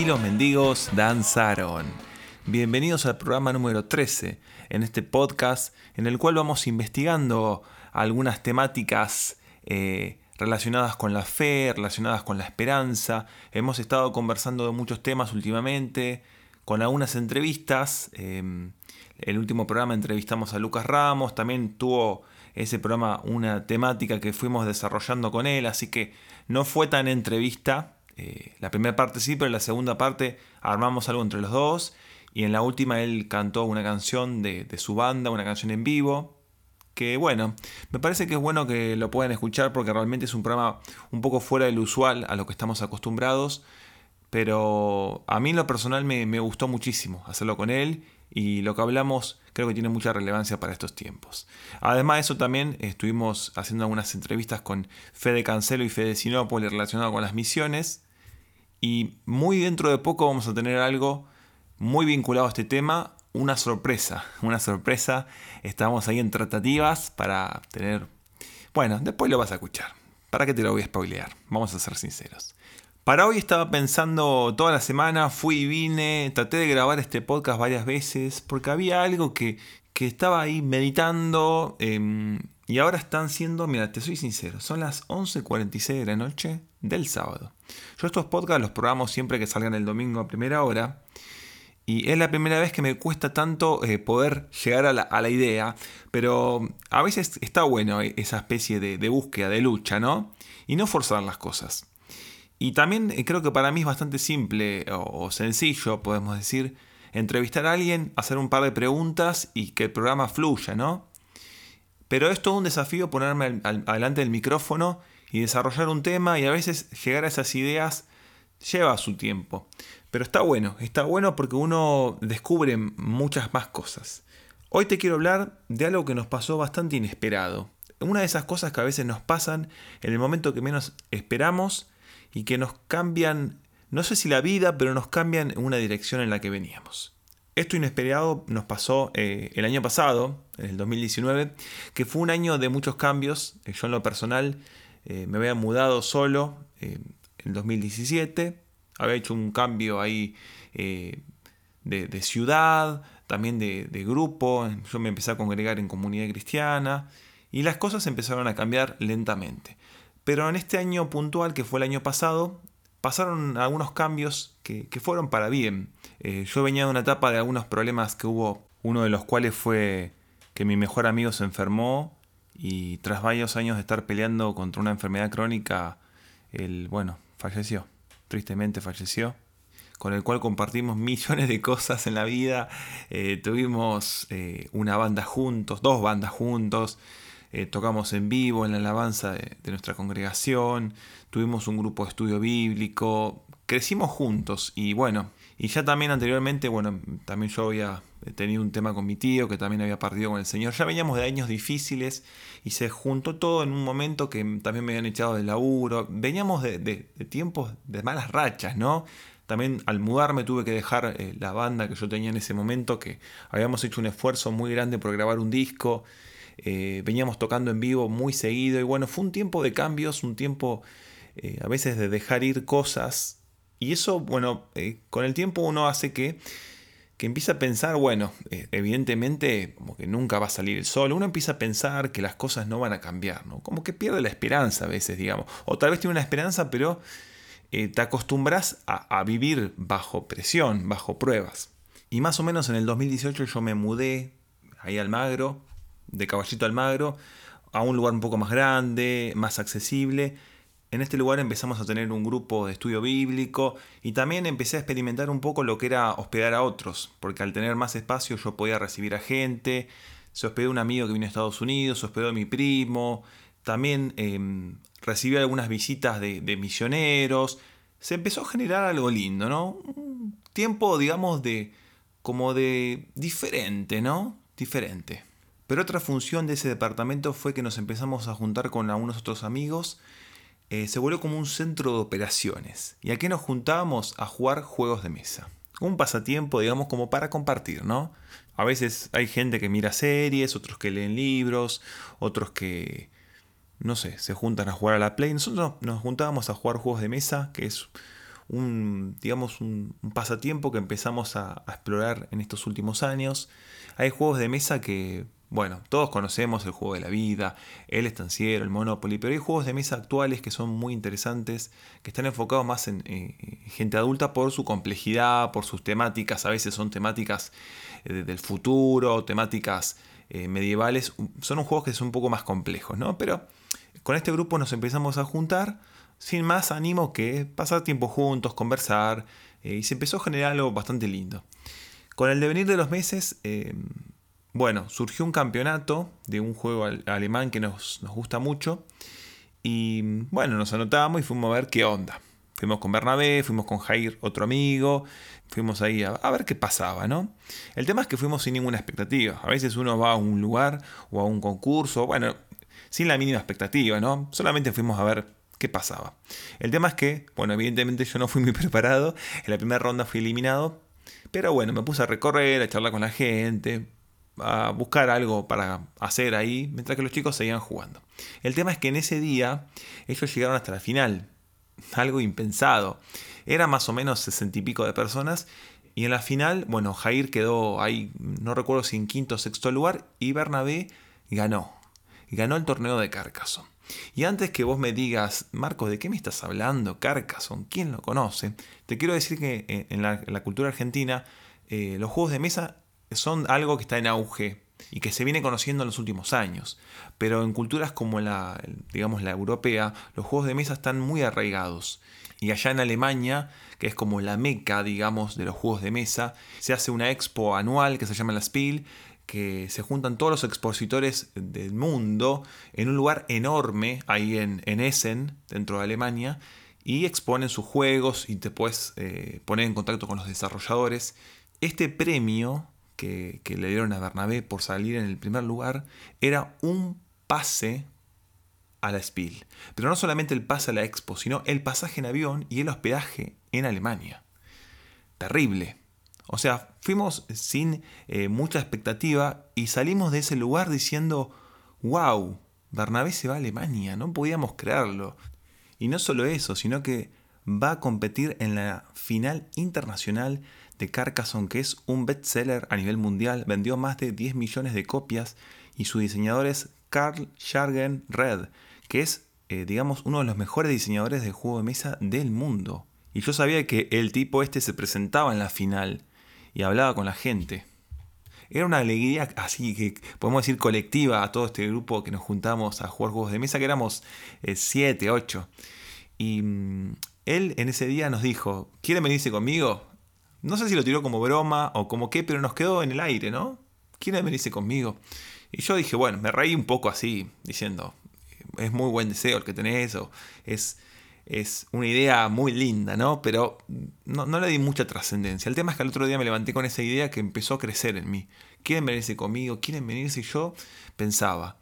los mendigos danzaron. Bienvenidos al programa número 13, en este podcast en el cual vamos investigando algunas temáticas eh, relacionadas con la fe, relacionadas con la esperanza. Hemos estado conversando de muchos temas últimamente, con algunas entrevistas. Em, el último programa entrevistamos a Lucas Ramos, también tuvo ese programa una temática que fuimos desarrollando con él, así que no fue tan entrevista. Eh, la primera parte sí, pero en la segunda parte armamos algo entre los dos. Y en la última él cantó una canción de, de su banda, una canción en vivo. Que bueno, me parece que es bueno que lo puedan escuchar porque realmente es un programa un poco fuera del usual a lo que estamos acostumbrados. Pero a mí en lo personal me, me gustó muchísimo hacerlo con él y lo que hablamos creo que tiene mucha relevancia para estos tiempos. Además de eso también estuvimos haciendo algunas entrevistas con Fede Cancelo y Fede Sinópolis relacionado con las misiones y muy dentro de poco vamos a tener algo muy vinculado a este tema, una sorpresa, una sorpresa, estamos ahí en tratativas para tener... Bueno, después lo vas a escuchar. ¿Para qué te lo voy a spoilear? Vamos a ser sinceros. Para hoy estaba pensando toda la semana, fui y vine, traté de grabar este podcast varias veces porque había algo que, estaba ahí meditando em, y ahora están siendo, mira, te soy sincero, son las 11.46 de la noche del sábado. Yo estos podcasts los programo siempre que salgan el domingo a primera hora y es la primera vez que me cuesta tanto eh, poder llegar a la, idea, pero a veces está bueno esa especie de, de búsqueda, de lucha, ¿no? Y no forzar las cosas. Y también eh, creo que para mí es bastante simple o, sencillo, podemos decir, entrevistar a alguien, hacer un par de preguntas y que el programa fluya, ¿no? Pero es todo un desafío ponerme adelante del micrófono y desarrollar un tema y a veces llegar a esas ideas lleva su tiempo. Pero está bueno, está bueno porque uno descubre muchas más cosas. Hoy te quiero hablar de algo que nos pasó bastante inesperado. Una de esas cosas que a veces nos pasan en el momento que menos esperamos y que nos cambian, no sé si la vida, pero nos cambian en una dirección en la que veníamos. Esto inesperado nos pasó eh, el año pasado, en el 2019, que fue un año de muchos cambios. Eh, yo en lo personal eh, me había mudado solo en 2017, había hecho un cambio ahí de, ciudad, también de, de grupo, yo me empecé a congregar en comunidad cristiana y las cosas empezaron a cambiar lentamente. Pero en este año puntual, que fue el año pasado, pasaron algunos cambios que, fueron para bien. Eh, yo venía de una etapa de algunos problemas que hubo, uno de los cuales fue que mi mejor amigo se enfermó y tras varios años de estar peleando contra una enfermedad crónica, él, bueno, falleció. Tristemente falleció. Con el cual compartimos millones de cosas en la vida. Eh, tuvimos eh, una banda juntos, dos bandas juntos. Eh, tocamos en vivo en la alabanza de, nuestra congregación, tuvimos un grupo de estudio bíblico, crecimos juntos y bueno, y ya también anteriormente, bueno, también yo había tenido un tema con mi tío que también había partido con el Señor, ya veníamos de años difíciles y se juntó todo en un momento que también me habían echado del laburo, veníamos de, tiempos de malas rachas, ¿no? También al mudarme tuve que dejar eh, la banda que yo tenía en ese momento, que habíamos hecho un esfuerzo muy grande por grabar un disco eh, veníamos tocando en vivo muy seguido y bueno, fue un tiempo de cambios, un tiempo eh, a veces de dejar ir cosas y eso, bueno, eh, con el tiempo uno hace que, que empieza a pensar, bueno, evidentemente como que nunca va a salir el sol, uno empieza a pensar que las cosas no van a cambiar, ¿no? Como que pierde la esperanza a veces, digamos, o tal vez tiene una esperanza, pero te acostumbras a, a vivir bajo presión, bajo pruebas. Y más o menos en el 2018 yo me mudé ahí al Magro, de Caballito Almagro a un lugar un poco más grande, más accesible. En este lugar empezamos a tener un grupo de estudio bíblico y también empecé a experimentar un poco lo que era hospedar a otros, porque al tener más espacio yo podía recibir a gente. Se hospedó un amigo que vino a Estados Unidos, se hospedó mi primo, también eh, recibí algunas visitas de, de, misioneros. Se empezó a generar algo lindo, ¿no? Un tiempo, digamos, de como de diferente, ¿no? Diferente. Pero otra función de ese departamento fue que nos empezamos a juntar con algunos otros amigos. Eh, se volvió como un centro de operaciones. ¿Y a qué nos juntábamos? A jugar juegos de mesa. Un pasatiempo, digamos, como para compartir, ¿no? A veces hay gente que mira series, otros que leen libros, otros que, no sé, se juntan a jugar a la Play. Nosotros nos juntábamos a jugar juegos de mesa, que es un, digamos, un, pasatiempo que empezamos a, explorar en estos últimos años. Hay juegos de mesa que, bueno, todos conocemos el juego de la vida, el estanciero, el Monopoly, pero hay juegos de mesa actuales que son muy interesantes, que están enfocados más en gente adulta por su complejidad, por sus temáticas, a veces son temáticas eh, del futuro, temáticas eh, medievales, son un juegos que son un poco más complejos, ¿no? Pero con este grupo nos empezamos a juntar sin más ánimo que pasar tiempo juntos, conversar, eh, y se empezó a generar algo bastante lindo. Con el devenir de los meses, bueno, surgió un campeonato de un juego alemán que nos, gusta mucho, y bueno, nos anotamos y fuimos a ver qué onda. Fuimos con Bernabé, fuimos con Jair, otro amigo, fuimos ahí a, a, ver qué pasaba, ¿no? El tema es que fuimos sin ninguna expectativa. A veces uno va a un lugar o a un concurso, bueno, sin la mínima expectativa, ¿no? Solamente fuimos a ver qué pasaba. El tema es que, bueno, evidentemente yo no fui muy preparado, en la primera ronda fui eliminado, pero bueno, me puse a recorrer, a charlar con la gente, a buscar algo para hacer ahí, mientras que los chicos seguían jugando. El tema es que en ese día ellos llegaron hasta la final, algo impensado. Era más o menos sesenta y pico de personas. Y en la final, bueno, Jair quedó ahí, no recuerdo si en quinto o sexto lugar, y Bernabé ganó ganó el torneo de Carcassonne. Y antes que vos me digas, Marcos, ¿de qué me estás hablando? Carcassonne, ¿quién lo conoce? Te quiero decir que eh, en la, cultura argentina eh, los juegos de mesa son algo que está en auge y que se viene conociendo en los últimos años. Pero en culturas como la, digamos, la europea, los juegos de mesa están muy arraigados. Y allá en Alemania, que es como la meca, digamos, de los juegos de mesa, se hace una expo anual que se llama la Spiel, que se juntan todos los expositores del mundo en un lugar enorme ahí en, Essen, dentro de Alemania, y exponen sus juegos y te puedes eh, poner en contacto con los desarrolladores. Este premio que, le dieron a Bernabé por salir en el primer lugar era un pase a la Spiel. Pero no solamente el pase a la expo, sino el pasaje en avión y el hospedaje en Alemania. Terrible. O sea, fuimos sin eh, mucha expectativa y salimos de ese lugar diciendo, wow, Bernabé se va a Alemania, no podíamos creerlo. Y no solo eso, sino que va a competir en la final internacional de Carcassonne, que es un bestseller a nivel mundial, vendió más de 10 millones de copias y su diseñador es Carl Jargen Red, que es, eh, digamos, uno de los mejores diseñadores de juego de mesa del mundo. Y yo sabía que el tipo este se presentaba en la final y hablaba con la gente. Era una alegría así que podemos decir colectiva a todo este grupo que nos juntamos a jugar juegos de mesa, que éramos 7, eh, 8. Y mm, él en ese día nos dijo, ¿quieren venirse conmigo? No sé si lo tiró como broma o como qué, pero nos quedó en el aire, ¿no? ¿Quieren venirse conmigo? Y yo dije, bueno, me reí un poco así, diciendo, es muy buen deseo el que tenés, o es es una idea muy linda, ¿no? Pero no, le di mucha trascendencia. El tema es que el otro día me levanté con esa idea que empezó a crecer en mí. ¿Quieren venirse conmigo? ¿Quieren venirse? Y yo pensaba,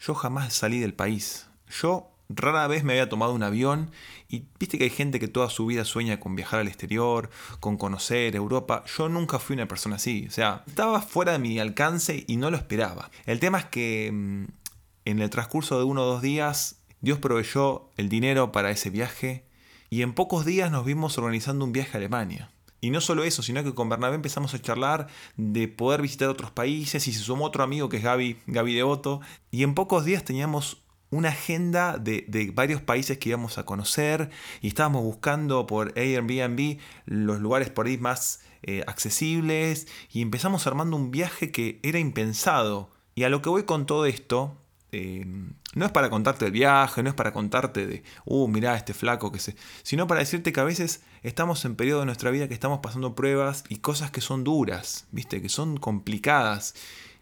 yo jamás salí del país. Yo rara vez me había tomado un avión y viste que hay gente que toda su vida sueña con viajar al exterior, con conocer Europa. Yo nunca fui una persona así. O sea, estaba fuera de mi alcance y no lo esperaba. El tema es que mm, en el transcurso de uno o dos días Dios proveyó el dinero para ese viaje y en pocos días nos vimos organizando un viaje a Alemania. Y no solo eso, sino que con Bernabé empezamos a charlar de poder visitar otros países y se sumó otro amigo que es Gaby, Gaby Devoto. Y en pocos días teníamos una agenda de, varios países que íbamos a conocer y estábamos buscando por Airbnb los lugares por ahí más eh, accesibles y empezamos armando un viaje que era impensado. Y a lo que voy con todo esto eh, no es para contarte el viaje, no es para contarte de, uh, mirá este flaco que se. sino para decirte que a veces estamos en periodo de nuestra vida que estamos pasando pruebas y cosas que son duras, ¿viste? Que son complicadas.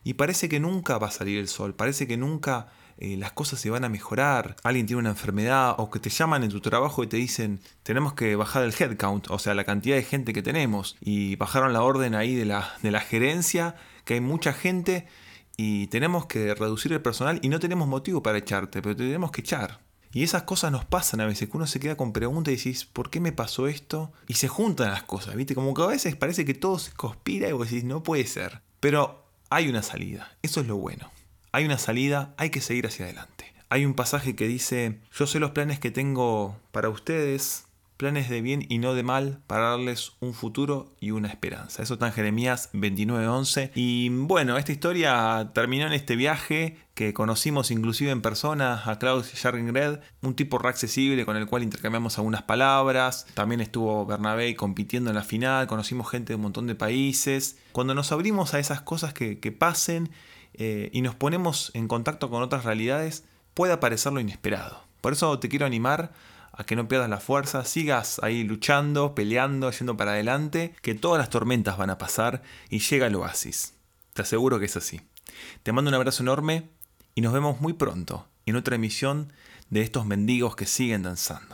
Y parece que nunca va a salir el sol, parece que nunca eh, las cosas se van a mejorar. Alguien tiene una enfermedad o que te llaman en tu trabajo y te dicen, tenemos que bajar el headcount, o sea, la cantidad de gente que tenemos. Y bajaron la orden ahí de la, de la gerencia, que hay mucha gente y tenemos que reducir el personal y no tenemos motivo para echarte, pero te tenemos que echar. Y esas cosas nos pasan a veces, que uno se queda con preguntas y decís, ¿por qué me pasó esto? Y se juntan las cosas, ¿viste? Como que a veces parece que todo se conspira y vos decís, no puede ser. Pero hay una salida, eso es lo bueno. Hay una salida, hay que seguir hacia adelante. Hay un pasaje que dice, yo sé los planes que tengo para ustedes, planes de bien y no de mal para darles un futuro y una esperanza. Eso está en Jeremías 29:11. Y bueno, esta historia terminó en este viaje que conocimos inclusive en persona a Klaus Jarringred, un tipo reaccesible con el cual intercambiamos algunas palabras. También estuvo Bernabé compitiendo en la final, conocimos gente de un montón de países. Cuando nos abrimos a esas cosas que, pasen eh, y nos ponemos en contacto con otras realidades, puede aparecer lo inesperado. Por eso te quiero animar a que no pierdas la fuerza, sigas ahí luchando, peleando, yendo para adelante, que todas las tormentas van a pasar y llega el oasis. Te aseguro que es así. Te mando un abrazo enorme y nos vemos muy pronto en otra emisión de estos mendigos que siguen danzando.